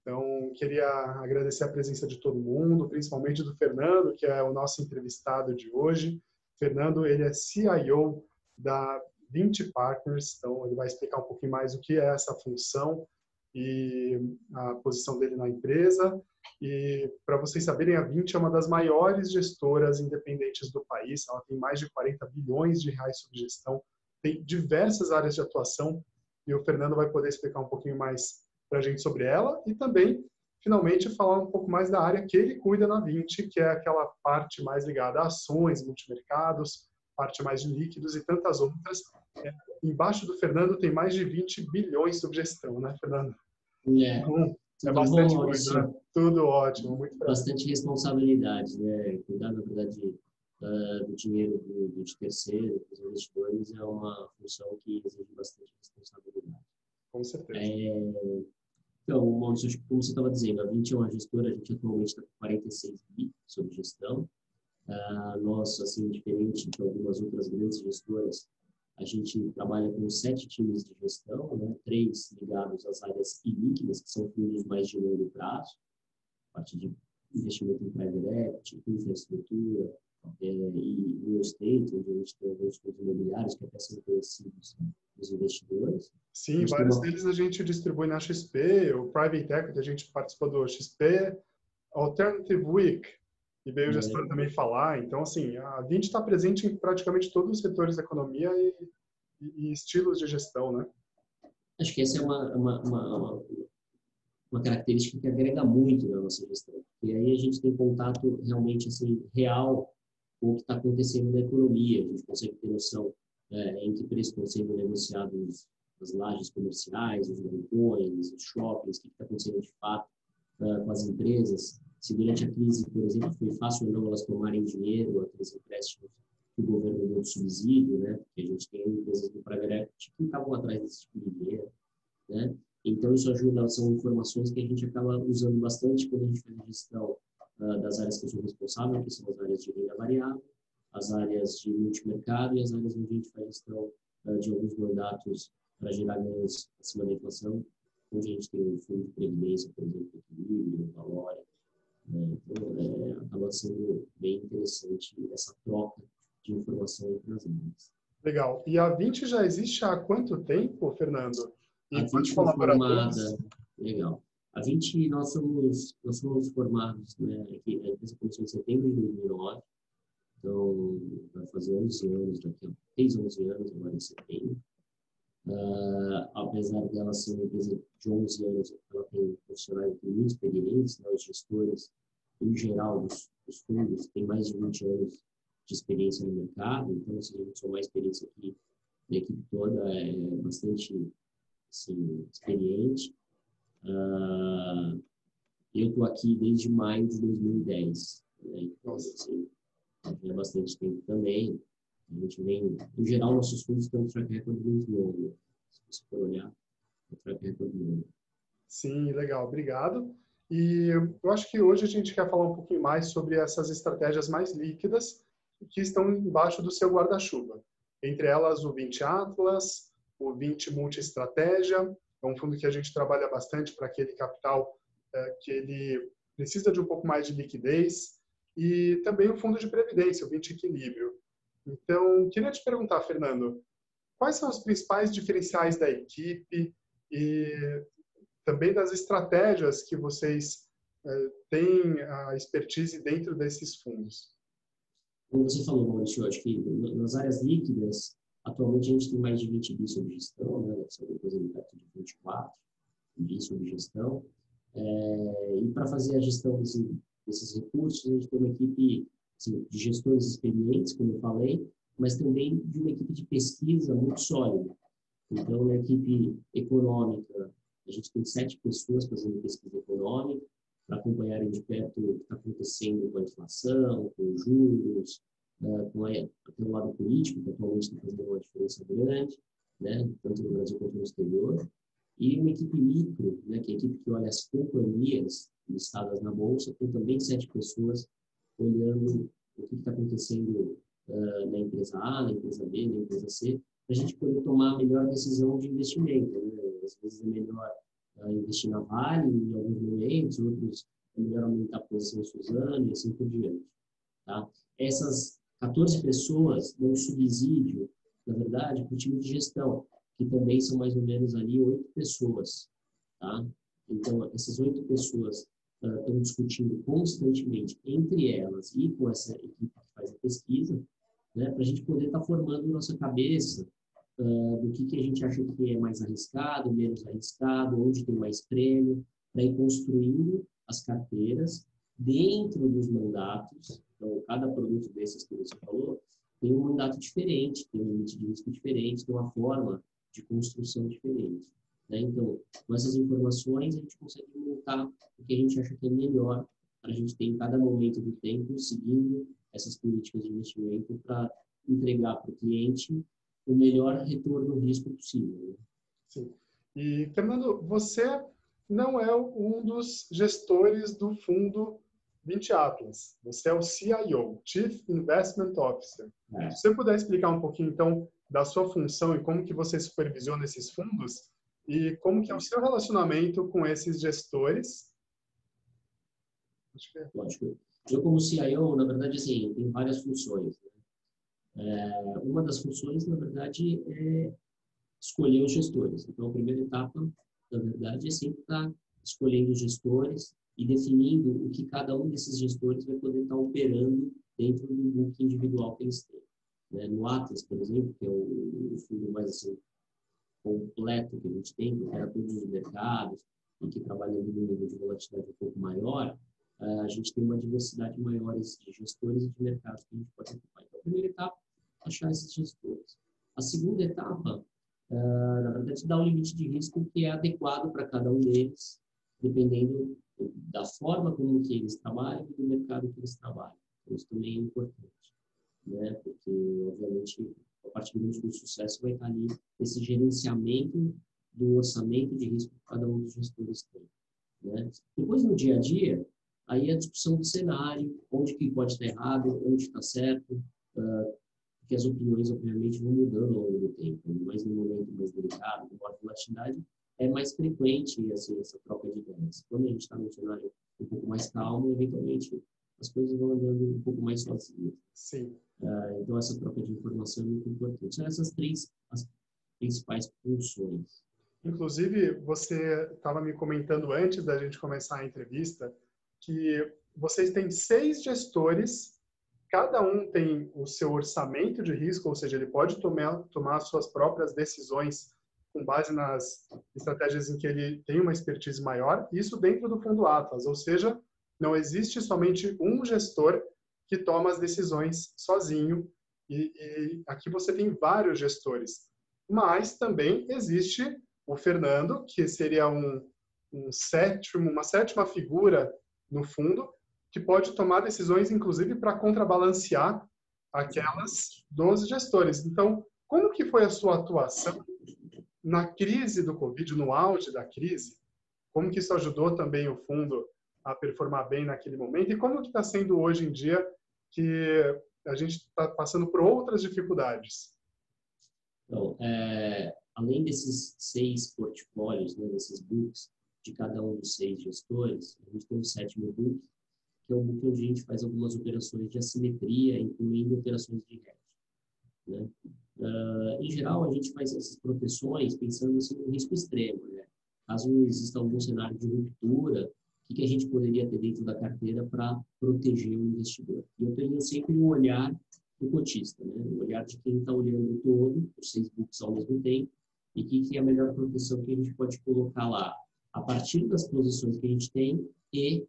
Então, queria agradecer a presença de todo mundo, principalmente do Fernando, que é o nosso entrevistado de hoje. Fernando, ele é CIO da 20 Partners, então ele vai explicar um pouquinho mais o que é essa função e a posição dele na empresa. E para vocês saberem, a 20 é uma das maiores gestoras independentes do país. Ela tem mais de 40 bilhões de reais sob gestão, tem diversas áreas de atuação e o Fernando vai poder explicar um pouquinho mais para a gente sobre ela e também, finalmente, falar um pouco mais da área que ele cuida na 20, que é aquela parte mais ligada a ações, multimercados, parte mais de líquidos e tantas outras. É, embaixo do Fernando tem mais de 20 bilhões sob gestão, né, Fernando? É. Então, é bastante bom, coisa, né? Tudo ótimo, muito prazer. Bastante responsabilidade, né? Cuidar, na verdade, do dinheiro do, de terceiro, dos investidores, é uma função que exige bastante responsabilidade. Com certeza. É, então, Maurício, como você estava dizendo, a 20 é gestora, a gente atualmente está com 46 bi sobre gestão. Uh, nós, assim, diferente de algumas outras grandes gestoras, a gente trabalha com sete times de gestão, né? três ligados às áreas ilíquidas, que são fundos mais de longo prazo, a parte de investimento em private equity, infraestrutura é, e real estate, onde a gente tem alguns fundos imobiliários que até são conhecidos dos investidores. Sim, vários uma... deles a gente distribui na XP, o Private Equity, a gente participou do XP, Alternative Week, e veio o gestor é. também falar. Então, assim, a 20 está presente em praticamente todos os setores da economia e, e, e estilos de gestão, né? Acho que essa é uma, uma, uma, uma, característica que agrega muito na nossa gestão. E aí a gente tem contato realmente assim, real com o que está acontecendo na economia. A gente consegue ter noção é, em que preço estão sendo negociados as lajes comerciais, os balcões, os shoppings, o que está acontecendo de fato uh, com as empresas se durante a crise, por exemplo, foi fácil ou não elas tomarem dinheiro, aqueles empréstimos que o governo deu de subsídio, né? Porque a gente tem empresas do private que estavam atrás desse tipo de dinheiro, né? Então, isso ajuda, são informações que a gente acaba usando bastante quando a gente faz a gestão uh, das áreas que eu sou responsável, que são as áreas de renda variável, as áreas de multimercado e as áreas onde a gente faz gestão uh, de alguns mandatos para gerar ganhos acima da inflação, onde a gente tem o fundo de previdência, por exemplo, equilíbrio, valor, né? Então, é, acaba sendo bem interessante essa troca de informação entre as áreas. Legal. E a 20 já existe há quanto tempo, Fernando? E a 20 foi formada, legal. A 20, nós somos, nós somos formados, né, aqui, a empresa começou em setembro de 2009, então vai fazer 11 anos daqui a, fez 11 anos agora em setembro. Uh, apesar dela ser uma empresa de 11 anos, ela tem profissionais com experiência, né, os gestores, em geral, dos, dos, fundos, têm mais de 20 anos de experiência no mercado, então, se a gente somar a experiência aqui, a equipe toda é bastante assim, experiente. Uh, eu estou aqui desde maio de 2010, né, então, assim, já é bastante tempo também. A gente vem, em geral, nossos fundos têm um track record muito longo. Se você for olhar, é um track record longo. Sim, legal, obrigado. E eu acho que hoje a gente quer falar um pouquinho mais sobre essas estratégias mais líquidas que estão embaixo do seu guarda-chuva. Entre elas, o 20 Atlas, o 20 Multi-Estratégia, é um fundo que a gente trabalha bastante para aquele capital é, que ele precisa de um pouco mais de liquidez, e também o fundo de previdência, o 20 Equilíbrio. Então, queria te perguntar, Fernando, quais são os principais diferenciais da equipe e também das estratégias que vocês é, têm a expertise dentro desses fundos? Como você falou, Maurício, acho que nas áreas líquidas, atualmente a gente tem mais de 20 bi sob gestão, né? São depois ali perto de 24 bi sob gestão. É, e para fazer a gestão desse, desses recursos, a gente tem uma equipe assim, de gestores experientes, como eu falei, mas também de uma equipe de pesquisa muito sólida. Então, uma equipe econômica, a gente tem sete pessoas fazendo pesquisa econômica para acompanharem de perto o que está acontecendo com a inflação, com os juros, com a, o lado político, que atualmente está fazendo uma diferença grande, né, tanto no Brasil quanto no exterior. E uma equipe micro, né, que é a equipe que olha as companhias listadas na bolsa, com também sete pessoas olhando o que está acontecendo uh, na empresa A, na empresa B, na empresa C, para a gente poder tomar a melhor decisão de investimento. Né? Às vezes é melhor uh, investir na Vale em alguns momentos, outros é melhor aumentar a posição em Suzano e assim por diante. Tá? Essas 14 pessoas dão subsídio, na verdade, para o time de gestão, que também são mais ou menos ali oito pessoas. Tá? Então, essas oito pessoas uh, estão discutindo constantemente entre elas e com essa equipe que faz a pesquisa, né, para a gente poder estar tá formando nossa cabeça uh, do que, que a gente acha que é mais arriscado, menos arriscado, onde tem mais prêmio, para ir construindo as carteiras dentro dos mandatos. Então, cada produto desses que você falou tem um mandato diferente, tem um limite de risco diferente, tem uma forma de construção diferente. Né? Então, com essas informações, a gente consegue montar o que a gente acha que é melhor para a gente ter em cada momento do tempo, seguindo essas políticas de investimento para entregar para o cliente o melhor retorno risco possível. Né? Sim. E, Fernando, você não é um dos gestores do fundo 20 Atlas. Você é o CIO, Chief Investment Officer. É. Se você puder explicar um pouquinho, então, da sua função e como que você supervisiona esses fundos e como que é o seu relacionamento com esses gestores. É. Lógico. Eu, como CIO, na verdade, assim, tenho várias funções. Né? É, uma das funções, na verdade, é escolher os gestores. Então, a primeira etapa, na verdade, é sempre estar escolhendo os gestores e definindo o que cada um desses gestores vai poder estar operando dentro do book individual que eles têm. Né? No Atlas, por exemplo, que é o, o fundo mais assim, completo que a gente tem, que opera todos os mercados e que trabalha no nível de volatilidade um pouco maior, uh, a gente tem uma diversidade maior de gestores e de mercados que a gente pode ocupar. Então, a primeira etapa, achar esses gestores. A segunda etapa, uh, na verdade, dá um limite de risco que é adequado para cada um deles, dependendo da forma como que eles trabalham e do mercado que eles trabalham. Então, isso também é importante, né? Porque, obviamente, a partir do sucesso vai estar ali esse gerenciamento do orçamento de risco que cada um dos gestores tem. Né? Depois, no dia a dia, aí a discussão do cenário, onde que pode estar errado, onde está certo, uh, porque as opiniões, obviamente, vão mudando ao longo do tempo, mas no momento mais delicado, com maior volatilidade, é mais frequente assim, essa troca de ideias. Quando a gente está num cenário um pouco mais calmo, eventualmente as coisas vão andando um pouco mais sozinhas. Sim. Uh, então, essa troca de informação é muito importante. São essas três as principais funções. Inclusive, você estava me comentando antes da gente começar a entrevista que vocês têm seis gestores, cada um tem o seu orçamento de risco, ou seja, ele pode tomar, tomar suas próprias decisões com base nas estratégias em que ele tem uma expertise maior, isso dentro do fundo Atlas, ou seja, não existe somente um gestor que toma as decisões sozinho, e, e aqui você tem vários gestores. Mas também existe o Fernando, que seria um, um sétimo, uma sétima figura no fundo, que pode tomar decisões, inclusive, para contrabalancear aquelas dos gestores. Então, como que foi a sua atuação na crise do Covid, no auge da crise? Como que isso ajudou também o fundo a performar bem naquele momento? E como que está sendo hoje em dia que a gente está passando por outras dificuldades? Então, é, além desses seis portfólios, né, desses books, de cada um dos seis gestores, a gente tem um sétimo book, que é o book onde a gente faz algumas operações de assimetria, incluindo operações de hedge. Né? Uh, em geral, a gente faz essas proteções pensando assim, no risco extremo. Né? Caso exista algum cenário de ruptura, o que a gente poderia ter dentro da carteira para proteger o investidor. E eu tenho sempre um olhar do cotista, né? o olhar de quem está olhando o todo, os seis books ao mesmo tempo, e que, que é a melhor proteção que a gente pode colocar lá, a partir das posições que a gente tem e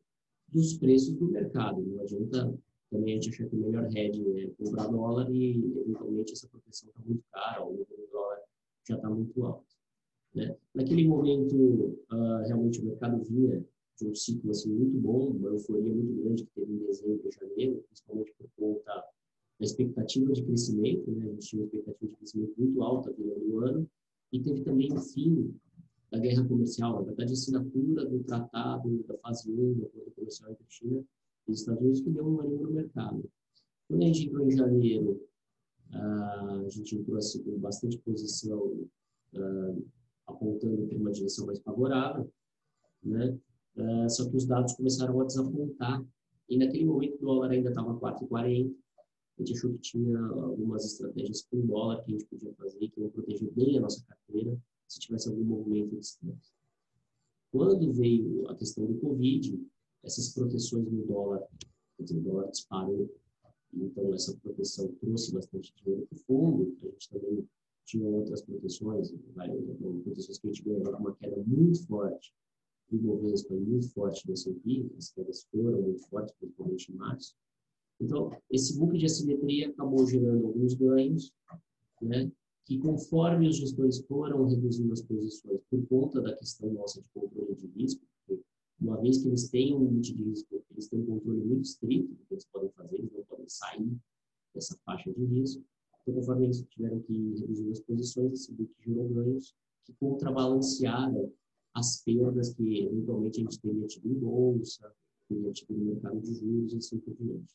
dos preços do mercado. Não adianta também a gente achar que o melhor hedge é comprar dólar e, eventualmente, essa proteção está muito cara, ou o dólar já está muito alto. Né? Naquele momento, uh, realmente o mercado vinha de um ciclo assim, muito bom, uma euforia muito grande que teve em dezembro e janeiro, principalmente por conta da expectativa de crescimento, né? a gente tinha uma expectativa de crescimento muito alta durante ano, e teve também o fim da guerra comercial, na verdade, a assinatura do tratado da fase 1 do acordo comercial entre China e Estados Unidos, que deu um ânimo no mercado. Quando a gente entrou em janeiro, a gente entrou assim, com bastante posição, apontando para uma direção mais favorável, né? só que os dados começaram a desapontar. E naquele momento o dólar ainda estava 4,40. A gente achou que tinha algumas estratégias com dólar que a gente podia fazer, que iam proteger bem a nossa carteira, se tivesse algum movimento de estresse. Quando veio a questão do Covid, essas proteções no dólar, quer dizer, o dólar disparou, então essa proteção trouxe bastante dinheiro para o fundo, a gente também tinha outras proteções, várias proteções que a gente ganhou uma queda muito forte do Bovespa e muito forte do S&P, as quedas foram muito fortes, principalmente em março. Então, esse book de assimetria acabou gerando alguns ganhos, né? que conforme os gestores foram reduzindo as posições por conta da questão nossa de controle de risco, uma vez que eles têm um limite de risco, eles têm um controle muito estrito do que eles podem fazer, eles não podem sair dessa faixa de risco. Então, conforme eles tiveram que reduzir as posições, esse book gerou ganhos que contrabalancearam as perdas que eventualmente a gente teria tido em bolsa, teria tido no mercado de juros e assim por diante.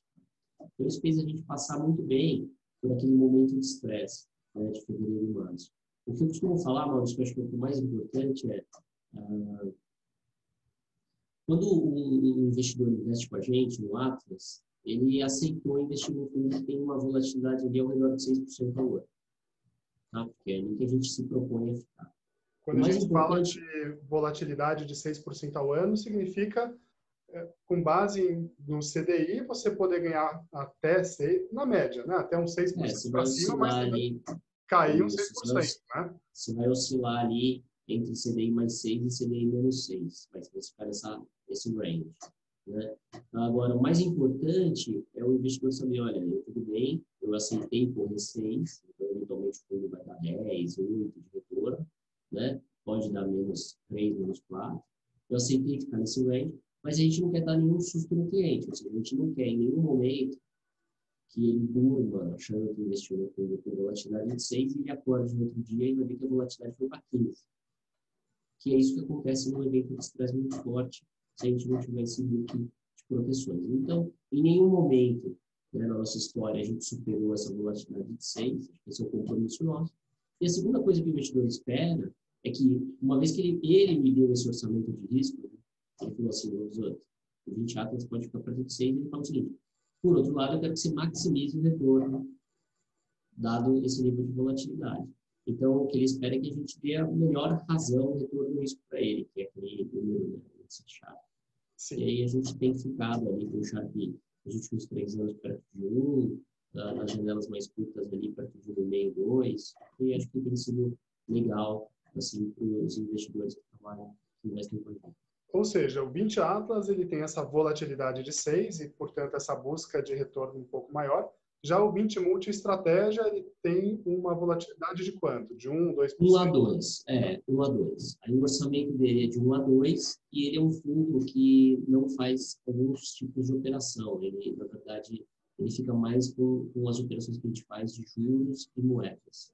Então, isso fez a gente passar muito bem por aquele momento de estresse né, de fevereiro e março. O que eu costumo falar, Maurício, que eu acho que é o mais importante é uh, quando um investidor investe com a gente no Atlas, ele aceitou investir no fundo que tem uma volatilidade ali ao redor de 6% ao ano. Tá? Porque é ali que a gente se propõe a ficar. Quando a gente importante... fala de volatilidade de 6% ao ano, significa, é, com base no CDI, você poder ganhar até, 6, na média, né? até uns 6% é, para cima, mas ali, cair uns 6%. Você vai, né? você vai oscilar ali entre CDI mais 6 e CDI menos 6. Vai ficar essa, esse range. Né? Agora, o mais importante é o investidor saber, olha, eu, tudo bem, eu aceitei correr 6, então eventualmente o fundo vai dar 10, 8 de retorno, né? pode dar menos 3, menos 4. Eu aceitei ficar nesse range, mas a gente não quer dar nenhum susto no cliente, ou seja, a gente não quer em nenhum momento que ele durma achando que investiu no fundo com volatilidade de 6 e ele acorde no outro dia e vai ver que a volatilidade foi para 15. Que é isso que acontece num evento de estresse muito forte, se a gente não tiver esse look de proteções. Então, em nenhum momento né, na nossa história a gente superou essa volatilidade de 6, esse é o compromisso nosso. E a segunda coisa que o investidor espera é que, uma vez que ele, ele me deu esse orçamento de risco, né, ele falou assim, os outros, o 20 Atlas pode ficar para 26, ele fala o seguinte, por outro lado, eu quero que você maximize o retorno, dado esse nível de volatilidade. Então, o que ele espera é que a gente dê a melhor razão, retorno risco para ele, que é aquele número, né, esse Sharp. E aí a gente tem ficado ali com o Sharp nos últimos três anos perto de um, nas janelas mais curtas ali perto de um meio, dois, e acho que tem sido legal assim, para os investidores que trabalham, que investem com a gente. Ou seja, o 20 Atlas ele tem essa volatilidade de 6 e, portanto, essa busca de retorno um pouco maior. Já o 20 Multi Estratégia ele tem uma volatilidade de quanto? De 1, 2%? 1 a 2, é, 1 a 2. Aí o orçamento dele é de 1 a 2 e ele é um fundo que não faz alguns tipos de operação. Ele, na verdade, ele fica mais com, com as operações que a gente faz de juros e moedas.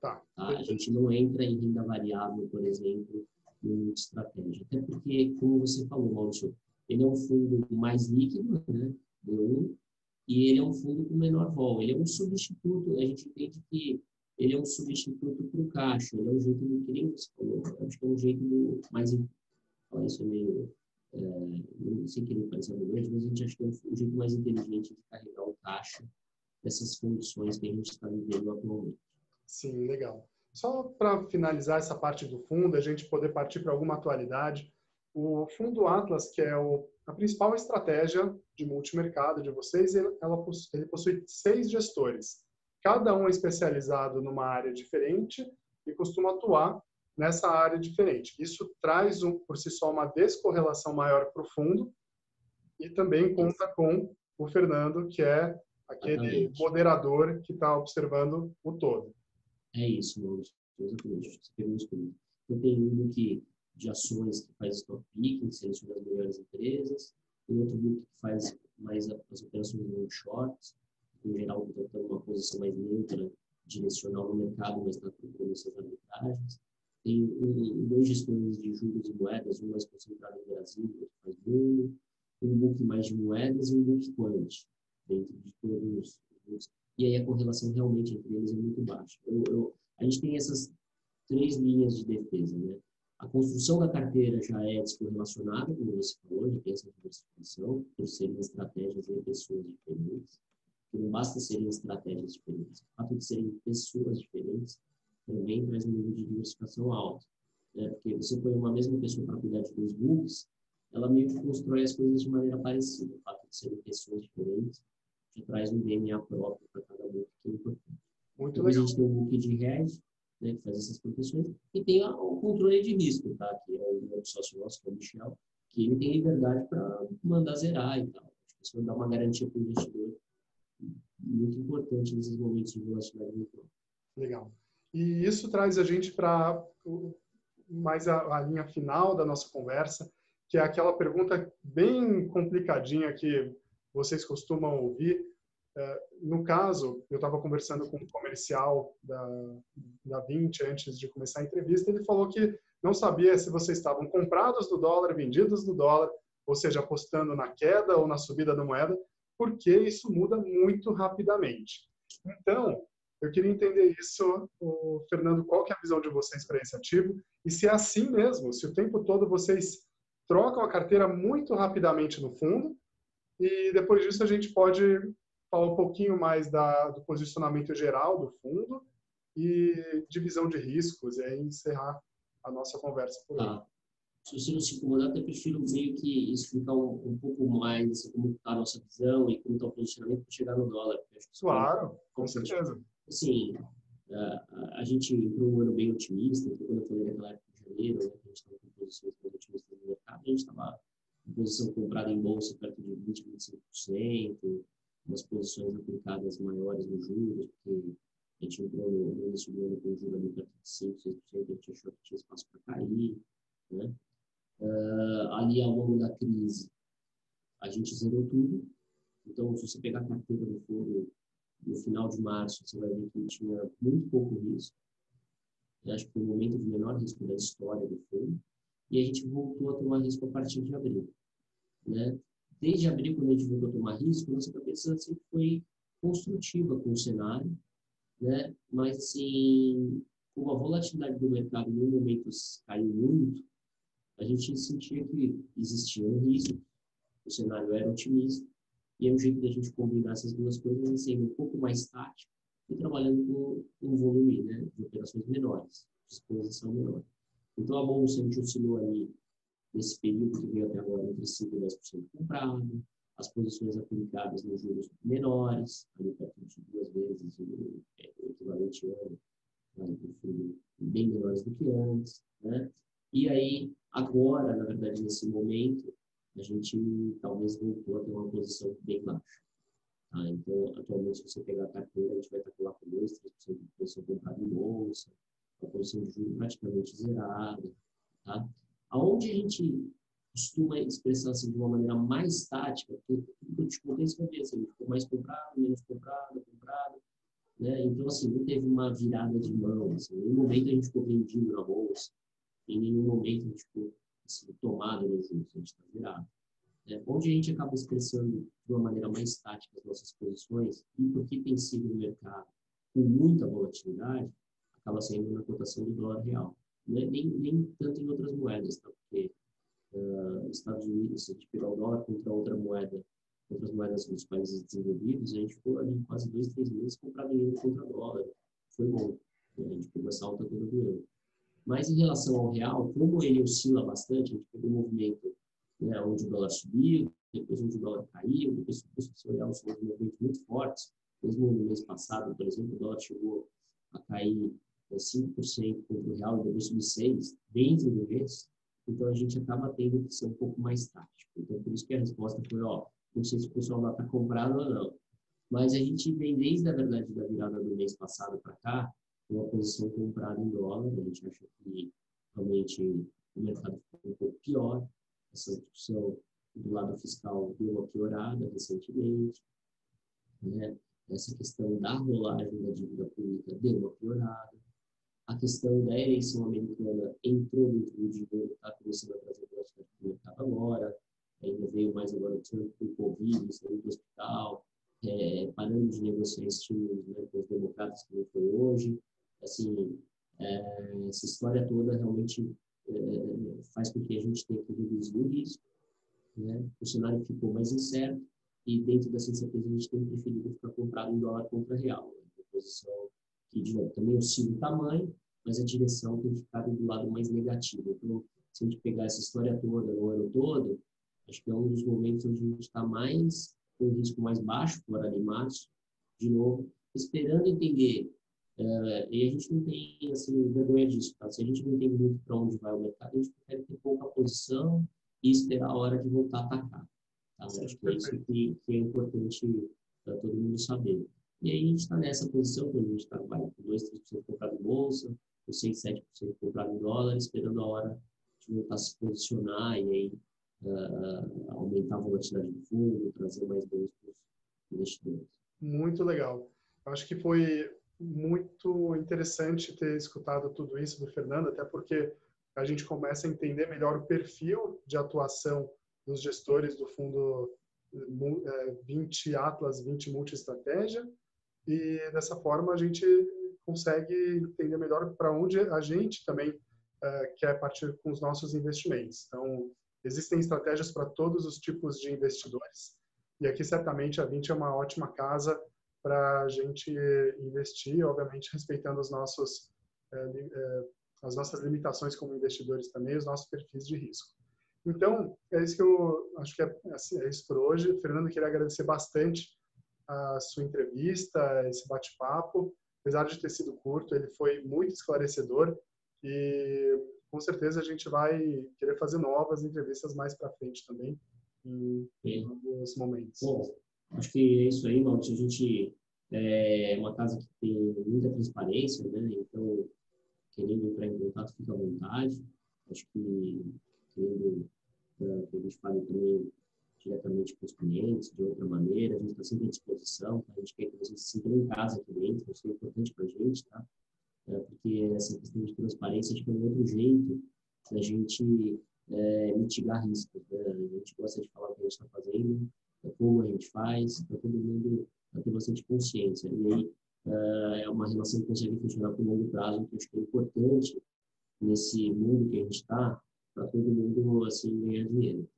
Tá. tá? A gente não entra em renda variável, por exemplo, em estratégia. Até porque, como você falou, Maurício, ele é um fundo mais líquido, né? D1, e ele é um fundo com menor vol. Ele é um substituto, a gente entende que ele é um substituto para o caixa. Ele é um jeito do que você falou. Acho que é um jeito do, mais. Olha, isso é meio. É, não sei que ele parecer grande, mas a gente acha que é um, jeito mais inteligente de carregar o caixa dessas condições que a gente está vivendo atualmente. Sim, legal. Só para finalizar essa parte do fundo, a gente poder partir para alguma atualidade. O fundo Atlas, que é o, a principal estratégia de multimercado de vocês, ele, ela, ele possui seis gestores. Cada um é especializado numa área diferente e costuma atuar nessa área diferente. Isso traz, um, por si só, uma descorrelação maior para o fundo e também conta com o Fernando, que é aquele moderador que está observando o todo. É isso, Maurício. Exatamente. Você pegou. Então, tem um book de ações que faz stock picking, seleciona as melhores empresas. Tem outro book que faz mais as operações no shorts. Em geral, tentando uma posição mais neutra, direcional no mercado, mas está procurando essas arbitragens. Tem um, dois gestores de juros e moedas, um mais concentrado no Brasil, outro mais mundo. Um book mais de moedas e um book quant, dentro de todos os e aí a correlação realmente entre eles é muito baixa. Eu, eu, a gente tem essas três linhas de defesa, né? A construção da carteira já é descorrelacionada, como você falou, já tem essa diversificação, por serem estratégias em pessoas diferentes. Que não basta serem estratégias diferentes, o fato de serem pessoas diferentes também traz um nível de diversificação alto. Né? Porque você põe uma mesma pessoa para cuidar de dois books, ela meio que constrói as coisas de maneira parecida. O fato de serem pessoas diferentes já traz um DNA próprio para cada book que é importante. Muito então, legal. A gente tem um book de hedge, né, que faz essas proteções, e tem o controle de risco, tá? que é o sócio nosso, que é o Michel, que ele tem liberdade para mandar zerar e tal. Acho que isso dá uma garantia para o investidor muito importante nesses momentos de volatilidade muito Legal. E isso traz a gente para mais a, a, linha final da nossa conversa, que é aquela pergunta bem complicadinha que vocês costumam ouvir, é, no caso, eu estava conversando com um comercial da, da 20 antes de começar a entrevista, ele falou que não sabia se vocês estavam comprados do dólar, vendidos do dólar, ou seja, apostando na queda ou na subida da moeda, porque isso muda muito rapidamente. Então, eu queria entender isso, Fernando, qual é a visão de vocês para esse ativo? E se é assim mesmo, se o tempo todo vocês trocam a carteira muito rapidamente no fundo, e depois disso a gente pode falar um pouquinho mais da, do posicionamento geral do fundo e divisão de riscos, e aí encerrar a nossa conversa por aí. Ah, se você não se incomodar, até prefiro meio que explicar um, um pouco mais assim, como está a nossa visão e como está o posicionamento para chegar no dólar. Claro, com certeza. Assim, a, a gente entrou um ano bem otimista, quando eu falei naquela época de janeiro, né, a gente estava com posições bem otimistas no mercado, a gente estava em posição comprada em bolsa perto de 20, 25%, umas posições aplicadas maiores nos juros, porque a gente entrou no início do ano com juros perto de 5, 6%, a gente achou que tinha espaço para cair. Né? Uh, ali ao longo da crise, a gente zerou tudo. Então, se você pegar a carteira do fundo no final de março, você vai ver que tinha muito pouco risco. Eu acho que foi o momento de menor risco da história do fundo. E a gente voltou a tomar risco a partir de abril. Né? desde abril, quando a gente voltou a tomar risco, nossa cabeça sempre foi construtiva com o cenário, né? Mas, assim, como a volatilidade do mercado em um momento caiu muito, a gente sentia que existia um risco, o cenário era otimista, e é um jeito da gente combinar essas duas coisas, assim, um pouco mais tático e trabalhando com um volume né, de operações menores, de exposição menor. Então, a bolsa a gente oscilou ali nesse período que veio até agora entre 5% e 10% comprado, as posições aplicadas nos juros menores, ali perto de duas vezes o, é, equivalente ano, né, fundo bem menores do que antes, né? E aí, agora, na verdade, nesse momento, a gente talvez voltou a ter uma posição bem baixa. Tá? Então, atualmente, se você pegar a carteira, a gente vai estar com 2, 3% de posição comprada em bolsa, a posição de juros praticamente zerada, tá? Aonde a gente costuma expressar assim, de uma maneira mais tática, porque tudo que eu te contei, você vai ver, assim, ficou mais comprado, menos comprado, comprado. Né? Então, assim, não teve uma virada de mão. Assim, em nenhum momento a gente ficou vendido na bolsa, em nenhum momento a gente ficou assim, tomado nos juros, a gente está virado. É, onde a gente acaba expressando de uma maneira mais tática as nossas posições, e porque tem sido no mercado com muita volatilidade, acaba sendo na cotação do dólar real né? nem, nem tanto em outras moedas, tá? Uh, Estados Unidos, se a gente pegar o dólar contra outra moeda, outras moedas dos países desenvolvidos, a gente ficou ali quase dois, três meses comprando euro contra dólar. Foi bom. Né? A gente pegou essa alta toda do euro. Mas em relação ao real, como ele oscila bastante, a gente pegou um movimento né, onde o dólar subiu, depois onde o dólar caiu, depois se você olhar os movimentos muito fortes, mesmo no mês passado, por exemplo, o dólar chegou a cair 5% contra o real e depois subir 6% dentro do mês, então a gente acaba tendo que ser um pouco mais tático. Então, por isso que a resposta foi, ó, não sei se o pessoal lá está comprado ou não, mas a gente vem desde a verdade da virada do mês passado para cá, uma posição comprada em dólar, a gente acha que realmente o mercado ficou um pouco pior, essa discussão do lado fiscal deu uma piorada recentemente, né? essa questão da rolagem da dívida pública deu uma piorada, a questão da eleição americana entrou dentro do dinheiro, está começando a trazer velocidade para o mercado agora, ainda veio mais agora o Trump com Covid, saindo do hospital, é, parando de negociar estímulos né, com os democratas, como foi hoje. Assim, é, essa história toda realmente é, faz com que a gente tenha que reduzir o risco. Né? O cenário ficou mais incerto e dentro dessa incerteza a gente tem preferido ficar comprado em dólar contra real. Né? Uma posição que, de novo, também oscila o tamanho, mas a direção tem ficado do lado mais negativo. Então, se a gente pegar essa história toda no ano todo, acho que é um dos momentos onde a gente está mais com um risco mais baixo, fora de março, de novo, esperando entender. Uh, e a gente não tem assim, vergonha disso. Tá? Se a gente não entende muito para onde vai o mercado, a gente prefere ter pouca posição e esperar a hora de voltar a atacar. Tá? Acho que é isso que, que é importante para todo mundo saber. E aí a gente está nessa posição, quando a gente trabalha com 2, 3% comprado em bolsa, com 6, 7% comprado em dólar, esperando a hora de voltar a se posicionar e aí uh, aumentar a volatilidade do fundo, trazer mais ganhos para os investidores. Muito legal. Acho que foi muito interessante ter escutado tudo isso do Fernando, até porque a gente começa a entender melhor o perfil de atuação dos gestores do fundo 20 Atlas 20 Multi-Estratégia e dessa forma a gente consegue entender melhor para onde a gente também uh, quer partir com os nossos investimentos. Então, Existem estratégias para todos os tipos de investidores e aqui certamente a 20 é uma ótima casa para a gente investir, obviamente respeitando os nossos, é, é, as nossas limitações como investidores também, os nossos perfis de risco. Então, é isso que eu acho que é, assim, é isso por hoje. Fernando, queria agradecer bastante a sua entrevista, esse bate-papo. Apesar de ter sido curto, ele foi muito esclarecedor e com certeza a gente vai querer fazer novas entrevistas mais para frente também, em, em alguns momentos. Bom, acho que é isso aí, Maurício. A gente é uma casa que tem muita transparência, né? Então, querendo entrar em contato, fica à vontade. Acho que querendo uh, que a gente fale também diretamente com os clientes, de outra maneira, a gente está sempre à disposição, tá? a gente quer que vocês se sintam em casa aqui dentro, isso é importante para a gente, tá? é, porque essa questão de transparência acho que é um outro jeito da gente é, mitigar riscos. Né? A gente gosta de falar o que a gente está fazendo, como a gente faz, para todo mundo ter bastante consciência. E aí é, é uma relação que consegue funcionar por longo prazo, que eu acho que é importante nesse mundo que a gente está, para todo mundo assim, ganhar dinheiro.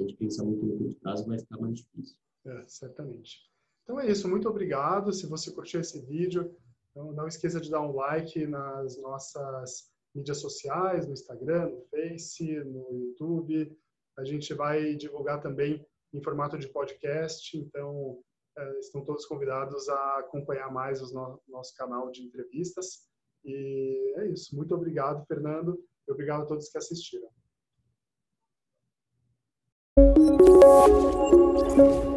A gente pensar muito no curto prazo, vai ficar mais difícil. É, certamente. Então é isso. Muito obrigado. Se você curtiu esse vídeo, então, não esqueça de dar um like nas nossas mídias sociais, no Instagram, no Face, no YouTube. A gente vai divulgar também em formato de podcast, então é, estão todos convidados a acompanhar mais o no nosso canal de entrevistas. E é isso. Muito obrigado, Fernando, e obrigado a todos que assistiram. Música